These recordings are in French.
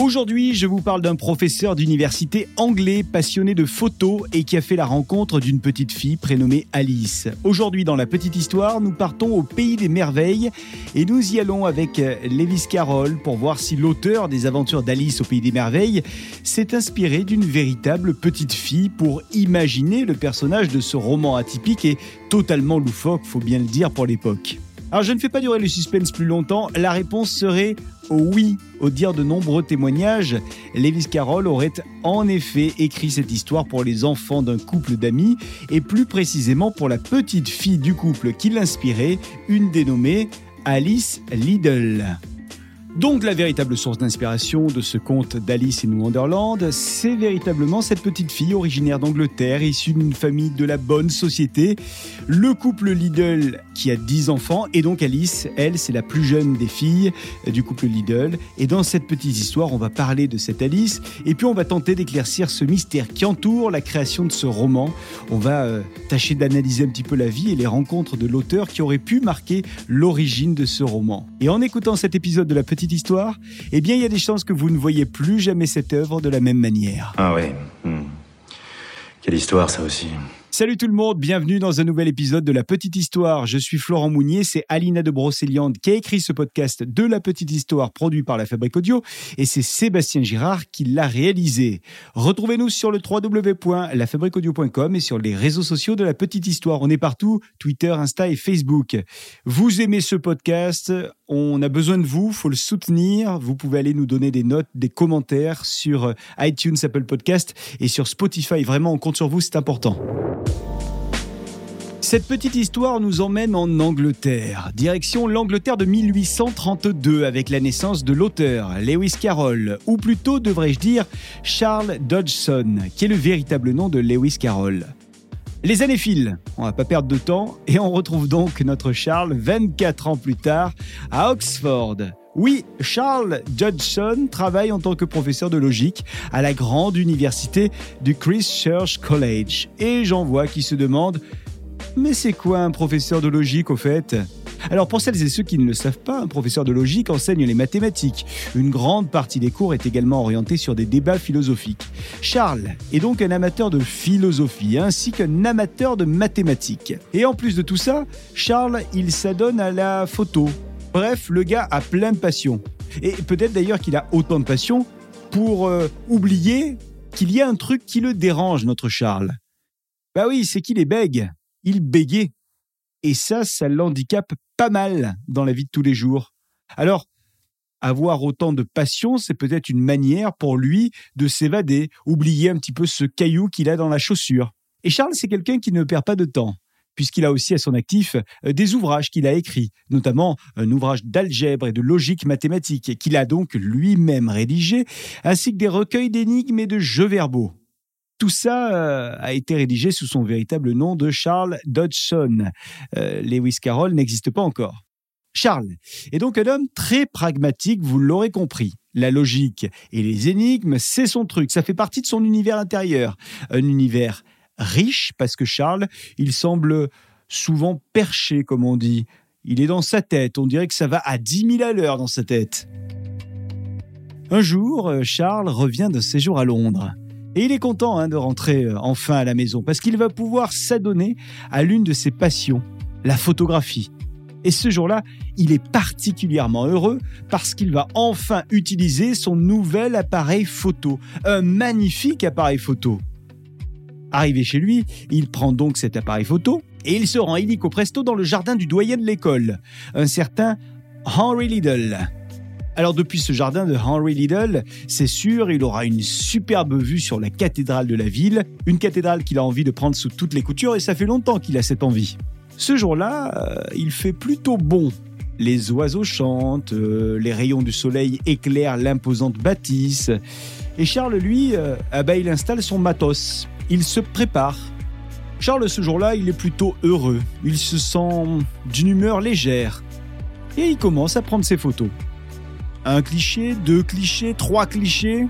Aujourd'hui, je vous parle d'un professeur d'université anglais passionné de photos et qui a fait la rencontre d'une petite fille prénommée Alice. Aujourd'hui, dans la petite histoire, nous partons au pays des merveilles et nous y allons avec euh, Lewis Carroll pour voir si l'auteur des aventures d'Alice au pays des merveilles s'est inspiré d'une véritable petite fille pour imaginer le personnage de ce roman atypique et totalement loufoque, faut bien le dire pour l'époque. Alors je ne fais pas durer le suspense plus longtemps, la réponse serait oui. Au dire de nombreux témoignages, Lewis Carroll aurait en effet écrit cette histoire pour les enfants d'un couple d'amis et plus précisément pour la petite fille du couple qui l'inspirait, une dénommée Alice Liddell. Donc la véritable source d'inspiration de ce conte d'Alice in Wonderland, c'est véritablement cette petite fille originaire d'Angleterre, issue d'une famille de la bonne société, le couple Liddell qui a 10 enfants, et donc Alice, elle, c'est la plus jeune des filles du couple Liddell. Et dans cette petite histoire, on va parler de cette Alice, et puis on va tenter d'éclaircir ce mystère qui entoure la création de ce roman. On va euh, tâcher d'analyser un petit peu la vie et les rencontres de l'auteur qui aurait pu marquer l'origine de ce roman. Et en écoutant cet épisode de la petite histoire, eh bien, il y a des chances que vous ne voyez plus jamais cette œuvre de la même manière. Ah ouais. hmm. Quelle histoire ça aussi. Salut tout le monde, bienvenue dans un nouvel épisode de La Petite Histoire. Je suis Florent Mounier, c'est Alina de Brocéliande qui a écrit ce podcast de La Petite Histoire produit par la Fabrique Audio et c'est Sébastien Girard qui l'a réalisé. Retrouvez-nous sur le www.lafabriqueaudio.com et sur les réseaux sociaux de La Petite Histoire. On est partout, Twitter, Insta et Facebook. Vous aimez ce podcast on a besoin de vous, faut le soutenir. Vous pouvez aller nous donner des notes, des commentaires sur iTunes, Apple Podcast et sur Spotify. Vraiment, on compte sur vous, c'est important. Cette petite histoire nous emmène en Angleterre, direction l'Angleterre de 1832 avec la naissance de l'auteur Lewis Carroll, ou plutôt devrais-je dire Charles Dodgson, qui est le véritable nom de Lewis Carroll. Les années filent, on va pas perdre de temps, et on retrouve donc notre Charles 24 ans plus tard à Oxford. Oui, Charles Judson travaille en tant que professeur de logique à la grande université du Christ Church College. Et j'en vois qui se demandent Mais c'est quoi un professeur de logique au fait? Alors pour celles et ceux qui ne le savent pas, un professeur de logique enseigne les mathématiques. Une grande partie des cours est également orientée sur des débats philosophiques. Charles est donc un amateur de philosophie ainsi qu'un amateur de mathématiques. Et en plus de tout ça, Charles, il s'adonne à la photo. Bref, le gars a plein de passion. Et peut-être d'ailleurs qu'il a autant de passion pour euh, oublier qu'il y a un truc qui le dérange, notre Charles. Bah oui, c'est qu'il est bègue. Il bégait. Et ça, ça l'handicape pas mal dans la vie de tous les jours. Alors, avoir autant de passion, c'est peut-être une manière pour lui de s'évader, oublier un petit peu ce caillou qu'il a dans la chaussure. Et Charles, c'est quelqu'un qui ne perd pas de temps, puisqu'il a aussi à son actif euh, des ouvrages qu'il a écrits, notamment un ouvrage d'algèbre et de logique mathématique qu'il a donc lui-même rédigé, ainsi que des recueils d'énigmes et de jeux verbaux. Tout ça euh, a été rédigé sous son véritable nom de Charles Dodgson. Euh, Lewis Carroll n'existe pas encore. Charles est donc un homme très pragmatique, vous l'aurez compris. La logique et les énigmes, c'est son truc, ça fait partie de son univers intérieur. Un univers riche parce que Charles, il semble souvent perché, comme on dit. Il est dans sa tête, on dirait que ça va à 10 000 à l'heure dans sa tête. Un jour, euh, Charles revient de séjour à Londres. Et il est content hein, de rentrer euh, enfin à la maison parce qu'il va pouvoir s'adonner à l'une de ses passions, la photographie. Et ce jour-là, il est particulièrement heureux parce qu'il va enfin utiliser son nouvel appareil photo, un magnifique appareil photo. Arrivé chez lui, il prend donc cet appareil photo et il se rend illico presto dans le jardin du doyen de l'école, un certain Henry Liddell. Alors depuis ce jardin de Henry Liddell, c'est sûr, il aura une superbe vue sur la cathédrale de la ville, une cathédrale qu'il a envie de prendre sous toutes les coutures et ça fait longtemps qu'il a cette envie. Ce jour-là, euh, il fait plutôt bon. Les oiseaux chantent, euh, les rayons du soleil éclairent l'imposante bâtisse. Et Charles, lui, euh, ah bah, il installe son matos. Il se prépare. Charles, ce jour-là, il est plutôt heureux. Il se sent d'une humeur légère. Et il commence à prendre ses photos. Un cliché, deux clichés, trois clichés.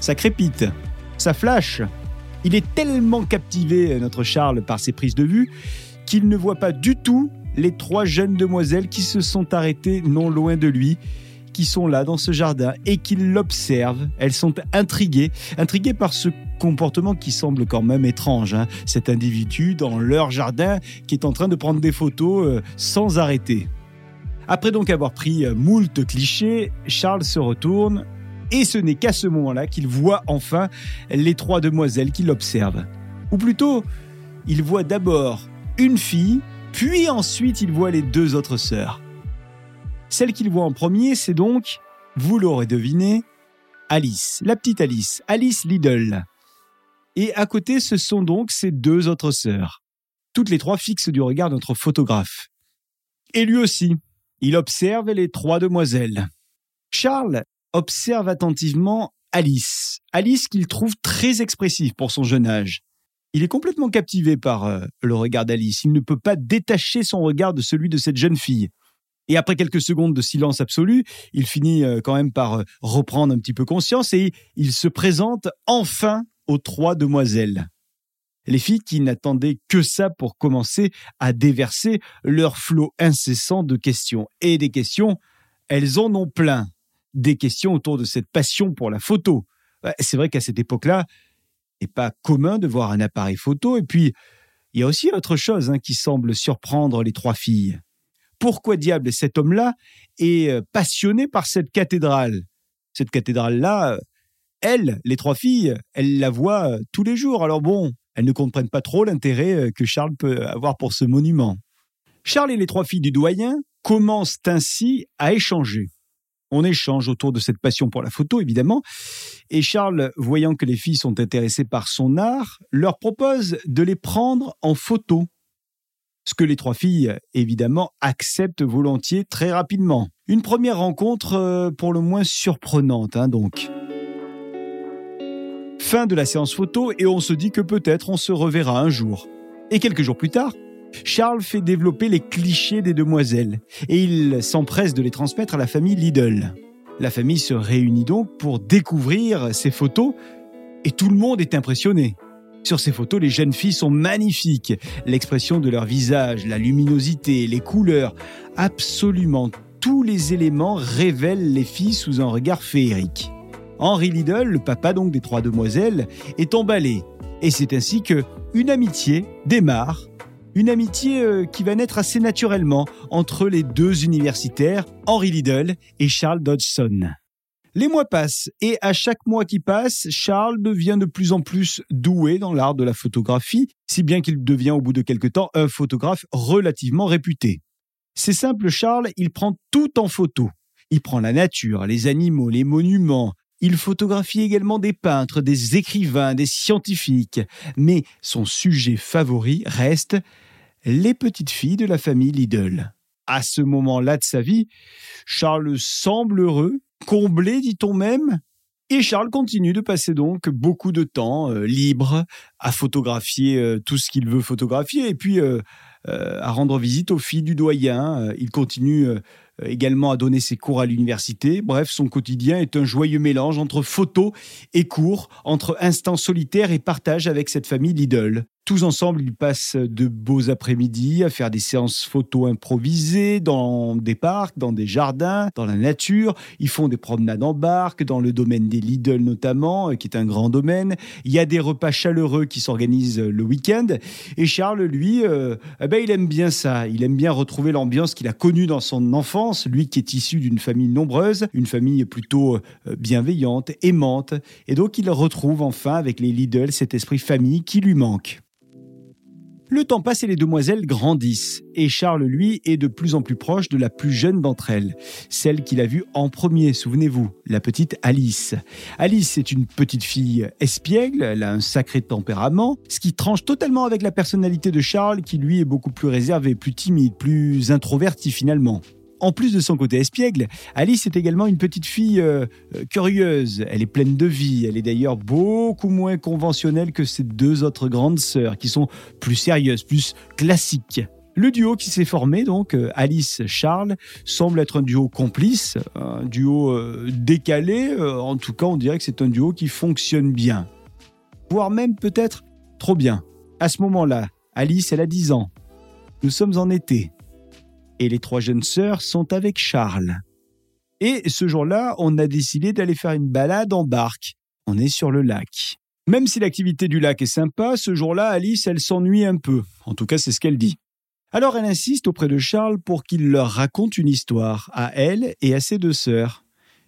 Ça crépite, ça flash. Il est tellement captivé, notre Charles, par ses prises de vue, qu'il ne voit pas du tout les trois jeunes demoiselles qui se sont arrêtées non loin de lui, qui sont là dans ce jardin et qui l'observent. Elles sont intriguées, intriguées par ce comportement qui semble quand même étrange. Hein. Cet individu dans leur jardin qui est en train de prendre des photos euh, sans arrêter. Après donc avoir pris euh, moult clichés, Charles se retourne et ce n'est qu'à ce moment-là qu'il voit enfin les trois demoiselles qui l'observent. Ou plutôt, il voit d'abord une fille, puis ensuite il voit les deux autres sœurs. Celle qu'il voit en premier, c'est donc, vous l'aurez deviné, Alice, la petite Alice, Alice Liddle. Et à côté, ce sont donc ses deux autres sœurs. Toutes les trois fixent du regard notre photographe. Et lui aussi, il observe les trois demoiselles. Charles observe attentivement Alice. Alice qu'il trouve très expressive pour son jeune âge. Il est complètement captivé par euh, le regard d'Alice. Il ne peut pas détacher son regard de celui de cette jeune fille. Et après quelques secondes de silence absolu, il finit euh, quand même par euh, reprendre un petit peu conscience et il se présente enfin aux trois demoiselles. Les filles qui n'attendaient que ça pour commencer à déverser leur flot incessant de questions. Et des questions, elles en ont plein. Des questions autour de cette passion pour la photo. C'est vrai qu'à cette époque-là, n'est pas commun de voir un appareil photo. Et puis, il y a aussi autre chose hein, qui semble surprendre les trois filles pourquoi diable cet homme-là est euh, passionné par cette cathédrale? Cette cathédrale-là, euh, elles, les trois filles, elles la voient euh, tous les jours. Alors bon, elles ne comprennent pas trop l'intérêt que Charles peut avoir pour ce monument. Charles et les trois filles du doyen commencent ainsi à échanger. On échange autour de cette passion pour la photo, évidemment, et Charles, voyant que les filles sont intéressées par son art, leur propose de les prendre en photo ce que les trois filles, évidemment, acceptent volontiers très rapidement. Une première rencontre euh, pour le moins surprenante, hein, donc. Fin de la séance photo et on se dit que peut-être on se reverra un jour. Et quelques jours plus tard, Charles fait développer les clichés des demoiselles et il s'empresse de les transmettre à la famille Lidl. La famille se réunit donc pour découvrir ces photos et tout le monde est impressionné. Sur ces photos, les jeunes filles sont magnifiques. L'expression de leur visage, la luminosité, les couleurs, absolument tous les éléments révèlent les filles sous un regard féerique. Henri Liddell, le papa donc des trois demoiselles, est emballé. Et c'est ainsi que une amitié démarre. Une amitié euh, qui va naître assez naturellement entre les deux universitaires, Henri Liddell et Charles Dodgson. Les mois passent et à chaque mois qui passe, Charles devient de plus en plus doué dans l'art de la photographie, si bien qu'il devient au bout de quelque temps un photographe relativement réputé. C'est simple, Charles, il prend tout en photo. Il prend la nature, les animaux, les monuments. Il photographie également des peintres, des écrivains, des scientifiques. Mais son sujet favori reste les petites filles de la famille Lidl. À ce moment-là de sa vie, Charles semble heureux comblé, dit-on même. Et Charles continue de passer donc beaucoup de temps euh, libre à photographier euh, tout ce qu'il veut photographier et puis euh, à rendre visite aux filles du doyen. il continue également à donner ses cours à l'université. Bref, son quotidien est un joyeux mélange entre photos et cours, entre instants solitaires et partage avec cette famille Lidl. Tous ensemble, ils passent de beaux après-midi à faire des séances photo improvisées dans des parcs, dans des jardins, dans la nature. Ils font des promenades en barque, dans le domaine des Lidl notamment, euh, qui est un grand domaine. Il y a des repas chaleureux qui s'organisent le week-end. Et Charles, lui, euh, eh ben, il aime bien ça. Il aime bien retrouver l'ambiance qu'il a connue dans son enfance, lui qui est issu d'une famille nombreuse, une famille plutôt euh, bienveillante, aimante. Et donc, il retrouve enfin avec les Lidl cet esprit famille qui lui manque. Le temps passe et les demoiselles grandissent, et Charles, lui, est de plus en plus proche de la plus jeune d'entre elles, celle qu'il a vue en premier, souvenez-vous, la petite Alice. Alice est une petite fille espiègle, elle a un sacré tempérament, ce qui tranche totalement avec la personnalité de Charles, qui lui est beaucoup plus réservé, plus timide, plus introverti finalement. En plus de son côté espiègle, Alice est également une petite fille euh, euh, curieuse. Elle est pleine de vie. Elle est d'ailleurs beaucoup moins conventionnelle que ses deux autres grandes sœurs, qui sont plus sérieuses, plus classiques. Le duo qui s'est formé, donc euh, Alice-Charles, semble être un duo complice, un duo décalé. En tout cas, on dirait que c'est un duo qui fonctionne bien. voire même peut-être trop bien. À ce moment-là, Alice, elle a 10 ans. Nous sommes en été. Et les trois jeunes sœurs sont avec Charles. Et ce jour-là, on a décidé d'aller faire une balade en barque. On est sur le lac. Même si l'activité du lac est sympa, ce jour-là, Alice, elle s'ennuie un peu. En tout cas, c'est ce qu'elle dit. Alors elle insiste auprès de Charles pour qu'il leur raconte une histoire, à elle et à ses deux sœurs.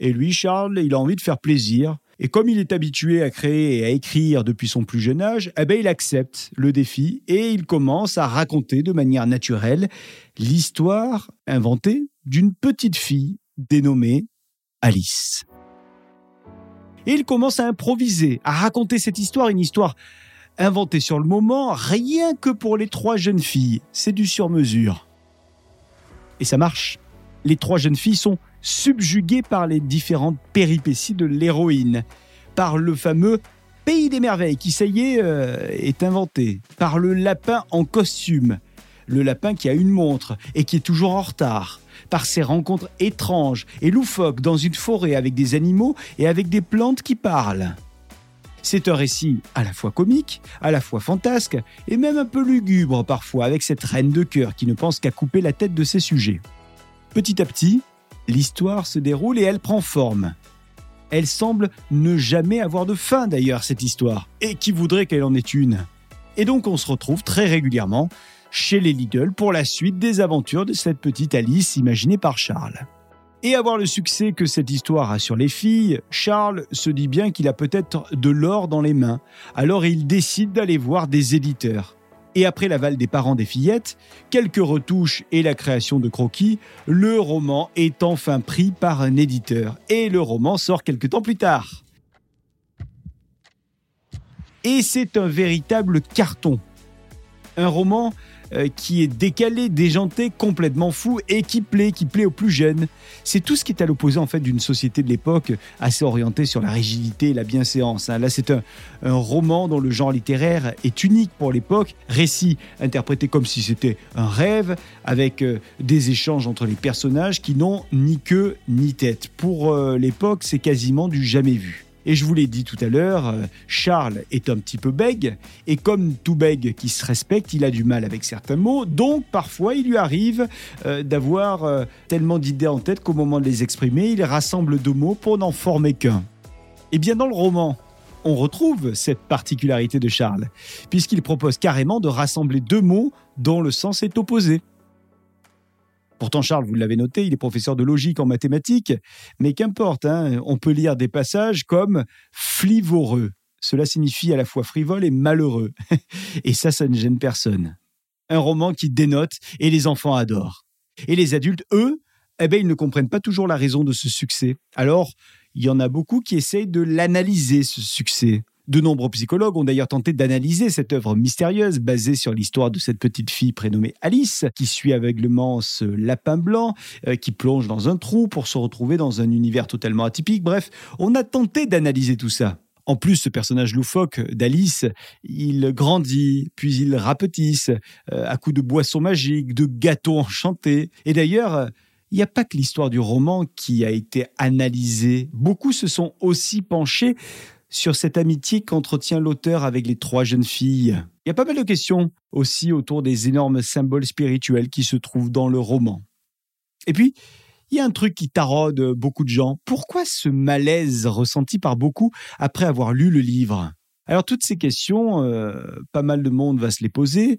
Et lui, Charles, il a envie de faire plaisir. Et comme il est habitué à créer et à écrire depuis son plus jeune âge, eh ben il accepte le défi et il commence à raconter de manière naturelle l'histoire inventée d'une petite fille dénommée Alice. Et il commence à improviser, à raconter cette histoire, une histoire inventée sur le moment, rien que pour les trois jeunes filles. C'est du sur-mesure. Et ça marche. Les trois jeunes filles sont subjuguées par les différentes péripéties de l'héroïne, par le fameux pays des merveilles qui, ça y est, euh, est inventé, par le lapin en costume, le lapin qui a une montre et qui est toujours en retard, par ses rencontres étranges et loufoques dans une forêt avec des animaux et avec des plantes qui parlent. C'est un récit à la fois comique, à la fois fantasque et même un peu lugubre parfois avec cette reine de cœur qui ne pense qu'à couper la tête de ses sujets. Petit à petit, l'histoire se déroule et elle prend forme. Elle semble ne jamais avoir de fin d'ailleurs, cette histoire. Et qui voudrait qu'elle en ait une? Et donc on se retrouve très régulièrement chez les Lidl pour la suite des aventures de cette petite Alice imaginée par Charles. Et avoir le succès que cette histoire a sur les filles, Charles se dit bien qu'il a peut-être de l'or dans les mains. Alors il décide d'aller voir des éditeurs. Et après l'aval des parents des fillettes, quelques retouches et la création de croquis, le roman est enfin pris par un éditeur. Et le roman sort quelques temps plus tard. Et c'est un véritable carton. Un roman euh, qui est décalé, déjanté, complètement fou et qui plaît, qui plaît aux plus jeunes. C'est tout ce qui est à l'opposé en fait d'une société de l'époque assez orientée sur la rigidité et la bienséance. Hein. Là, c'est un, roman dont le genre littéraire est unique pour l'époque, récit interprété comme si c'était un rêve, avec euh, des échanges entre les personnages qui n'ont ni queue ni tête. Pour euh, l'époque, c'est quasiment du jamais vu. Et je vous l'ai dit tout à l'heure, euh, Charles est un petit peu bègue, et comme tout bègue qui se respecte, il a du mal avec certains mots, donc parfois il lui arrive euh, d'avoir euh, tellement d'idées en tête qu'au moment de les exprimer, il rassemble deux mots pour n'en former qu'un. Et bien dans le roman, on retrouve cette particularité de Charles, puisqu'il propose carrément de rassembler deux mots dont le sens est opposé. Pourtant, Charles, vous l'avez noté, il est professeur de logique en mathématiques, mais qu'importe, hein, on peut lire des passages comme flivoreux. Cela signifie à la fois frivole et malheureux. et ça, ça ne gêne personne. Un roman qui dénote et les enfants adorent. Et les adultes, eux, eh ben, ils ne comprennent pas toujours la raison de ce succès. Alors, il y en a beaucoup qui essayent de l'analyser, ce succès. De nombreux psychologues ont d'ailleurs tenté d'analyser cette œuvre mystérieuse basée sur l'histoire de cette petite fille prénommée Alice, qui suit aveuglement ce lapin blanc, euh, qui plonge dans un trou pour se retrouver dans un univers totalement atypique. Bref, on a tenté d'analyser tout ça. En plus, ce personnage loufoque d'Alice, il grandit, puis il rapetisse euh, à coups de boissons magiques, de gâteaux enchantés. Et d'ailleurs, il n'y a pas que l'histoire du roman qui a été analysée. Beaucoup se sont aussi penchés sur cette amitié qu'entretient l'auteur avec les trois jeunes filles. Il y a pas mal de questions aussi autour des énormes symboles spirituels qui se trouvent dans le roman. Et puis, il y a un truc qui taraude beaucoup de gens. Pourquoi ce malaise ressenti par beaucoup après avoir lu le livre? Alors toutes ces questions, euh, pas mal de monde va se les poser,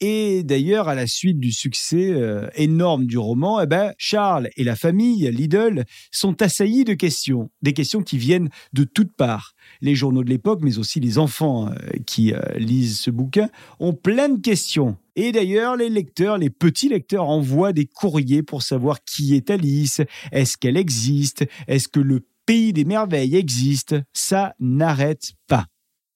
et d'ailleurs, à la suite du succès euh, énorme du roman, eh ben, Charles et la famille Lidl sont assaillis de questions, des questions qui viennent de toutes parts. Les journaux de l'époque, mais aussi les enfants euh, qui euh, lisent ce bouquin, ont plein de questions. Et d'ailleurs, les lecteurs, les petits lecteurs envoient des courriers pour savoir qui est Alice, est-ce qu'elle existe, est-ce que le pays des merveilles existe? Ça n'arrête pas.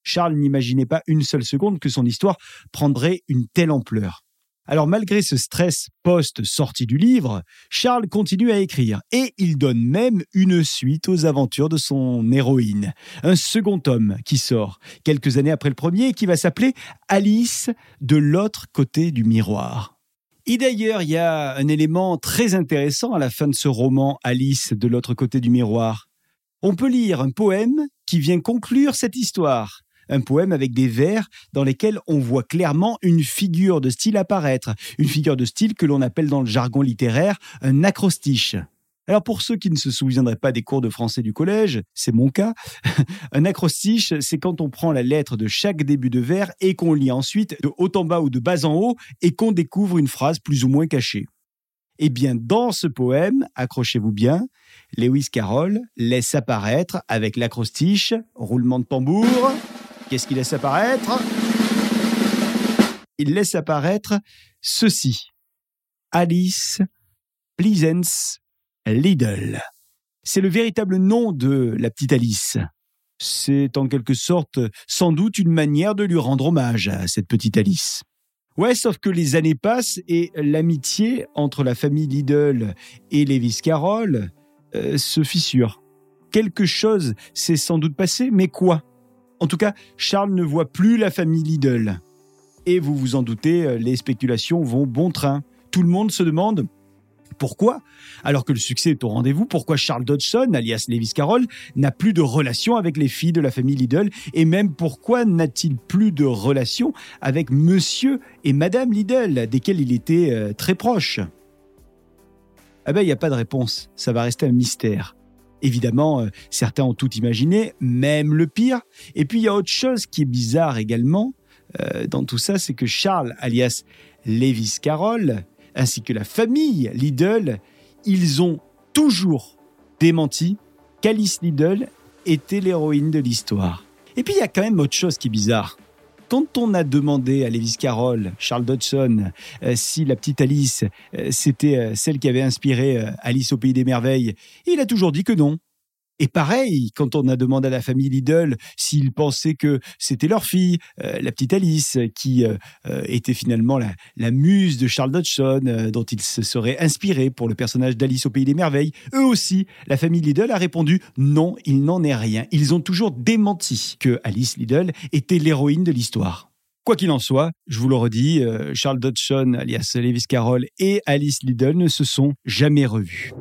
Charles n'imaginait pas une seule seconde que son histoire prendrait une telle ampleur. Alors malgré ce stress post-sortie du livre, Charles continue à écrire et il donne même une suite aux aventures de son héroïne. Un second tome qui sort quelques années après le premier et qui va s'appeler Alice de l'autre côté du miroir. Et d'ailleurs, il y a un élément très intéressant à la fin de ce roman Alice de l'autre côté du miroir. On peut lire un poème qui vient conclure cette histoire Un poème avec des vers dans lesquels on voit clairement une figure de style apparaître, une figure de style que l'on appelle dans le jargon littéraire un acrostiche. Alors pour ceux qui ne se souviendraient pas des cours de français du collège, c'est mon cas, un acrostiche, c'est quand on prend la lettre de chaque début de vers et qu'on lit ensuite de haut en bas ou de bas en haut et qu'on découvre une phrase plus ou moins cachée. Eh bien, dans ce poème, accrochez-vous bien, Lewis Carroll laisse apparaître, avec l'acrostiche, roulement de tambour, qu'est-ce qu'il laisse apparaître? Il laisse apparaître ceci. Alice Pleasance Lidl. C'est le véritable nom de la petite Alice. C'est en quelque sorte sans doute une manière de lui rendre hommage à cette petite Alice. Ouais, sauf que les années passent et l'amitié entre la famille Lidl et Lewis Carroll euh, se fissure. Quelque chose s'est sans doute passé, mais quoi? En tout cas, Charles ne voit plus la famille Lidl. Et vous vous en doutez, euh, les spéculations vont bon train. Tout le monde se demande pourquoi Alors que le succès est au rendez-vous, pourquoi Charles Dodgson, alias Lewis Carroll, n'a plus de relation avec les filles de la famille Lidl Et même pourquoi n'a-t-il plus de relation avec monsieur et madame Lidl, desquels il était euh, très proche? Ah ben, il n'y a pas de réponse. Ça va rester un mystère. Évidemment, euh, certains ont tout imaginé, même le pire. Et puis, il y a autre chose qui est bizarre également euh, dans tout ça, c'est que Charles, alias Lewis Carroll, ainsi que la famille Lidl, ils ont toujours démenti qu'Alice Lidl était l'héroïne de l'histoire. Et puis il y a quand même autre chose qui est bizarre. Quand on a demandé à Lewis Carroll, Charles Dodson, euh, si la petite Alice, euh, c'était euh, celle qui avait inspiré Alice au pays des merveilles, il a toujours dit que non. Et pareil, quand on a demandé à la famille Lidl s'ils pensaient que c'était leur fille, euh, la petite Alice, qui euh, euh, était finalement la, muse de Charles Dodgson, dont ils se seraient inspirés pour le personnage d'Alice au Pays des Merveilles, eux aussi, la famille Lidl a répondu non, il n'en est rien. Ils ont toujours démenti que Alice Lidl était l'héroïne de l'histoire. Quoi qu'il en soit, je vous le redis, Charles Dodgson, alias Lewis Carroll, et Alice Lidl ne se sont jamais revus.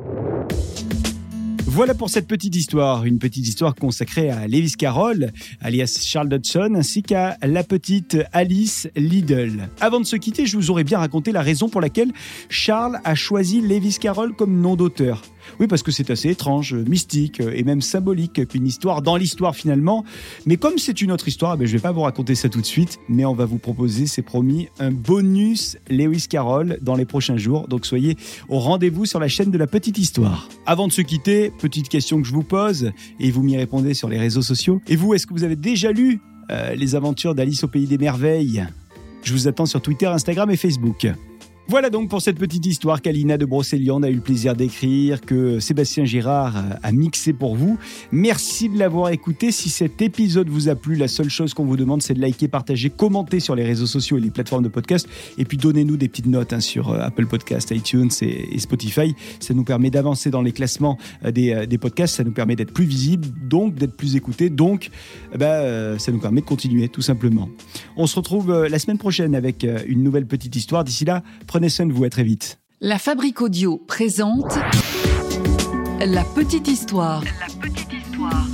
Voilà pour cette petite histoire, une petite histoire consacrée à Lewis Carroll, alias Charles Dodson, ainsi qu'à la petite Alice Liddell. Avant de se quitter, je vous aurais bien raconté la raison pour laquelle Charles a choisi Lewis Carroll comme nom d'auteur. Oui, parce que c'est assez étrange, mystique et même symbolique qu'une histoire dans l'histoire finalement. Mais comme c'est une autre histoire, ben, je ne vais pas vous raconter ça tout de suite, mais on va vous proposer, c'est promis, un bonus Lewis Carroll dans les prochains jours. Donc soyez au rendez-vous sur la chaîne de la petite histoire. Avant de se quitter, petite question que je vous pose et vous m'y répondez sur les réseaux sociaux. Et vous, est-ce que vous avez déjà lu euh, les aventures d'Alice au pays des merveilles? Je vous attends sur Twitter, Instagram et Facebook. Voilà donc pour cette petite histoire qu'Alina de Brocéliande a eu le plaisir d'écrire, que Sébastien Girard a mixé pour vous. Merci de l'avoir écouté. Si cet épisode vous a plu, la seule chose qu'on vous demande, c'est de liker, partager, commenter sur les réseaux sociaux et les plateformes de podcast. Et puis donnez-nous des petites notes hein, sur euh, Apple Podcast, iTunes et, Spotify. Ça nous permet d'avancer dans les classements euh, euh, des, podcasts. Ça nous permet d'être plus visible, donc d'être plus écouté. Donc, bah, ça nous permet de continuer tout simplement. On se retrouve la semaine prochaine avec une nouvelle petite histoire. D'ici là, prenez soin de vous, à très vite. La Fabrique Audio présente La Petite Histoire. La Petite Histoire.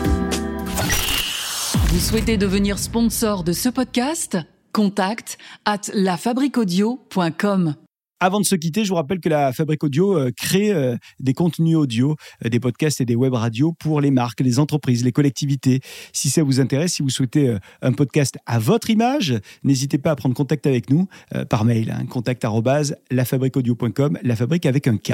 Vous souhaitez devenir sponsor de ce podcast? Contact at lafabriquaudio.com. Avant de se quitter, je vous rappelle que la Fabrique Audio euh, crée euh, des contenus audio, euh, des podcasts et des web radios pour les marques, les entreprises, les collectivités. Si ça vous intéresse, si vous souhaitez un podcast à votre image, n'hésitez pas à prendre contact avec nous par mail, hein, contact la fabrique avec un K.